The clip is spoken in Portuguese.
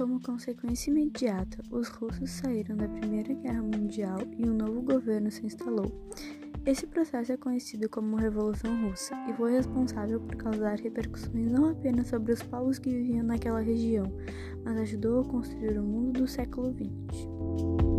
Como consequência imediata, os russos saíram da Primeira Guerra Mundial e um novo governo se instalou. Esse processo é conhecido como Revolução Russa e foi responsável por causar repercussões não apenas sobre os povos que viviam naquela região, mas ajudou a construir o mundo do século XX.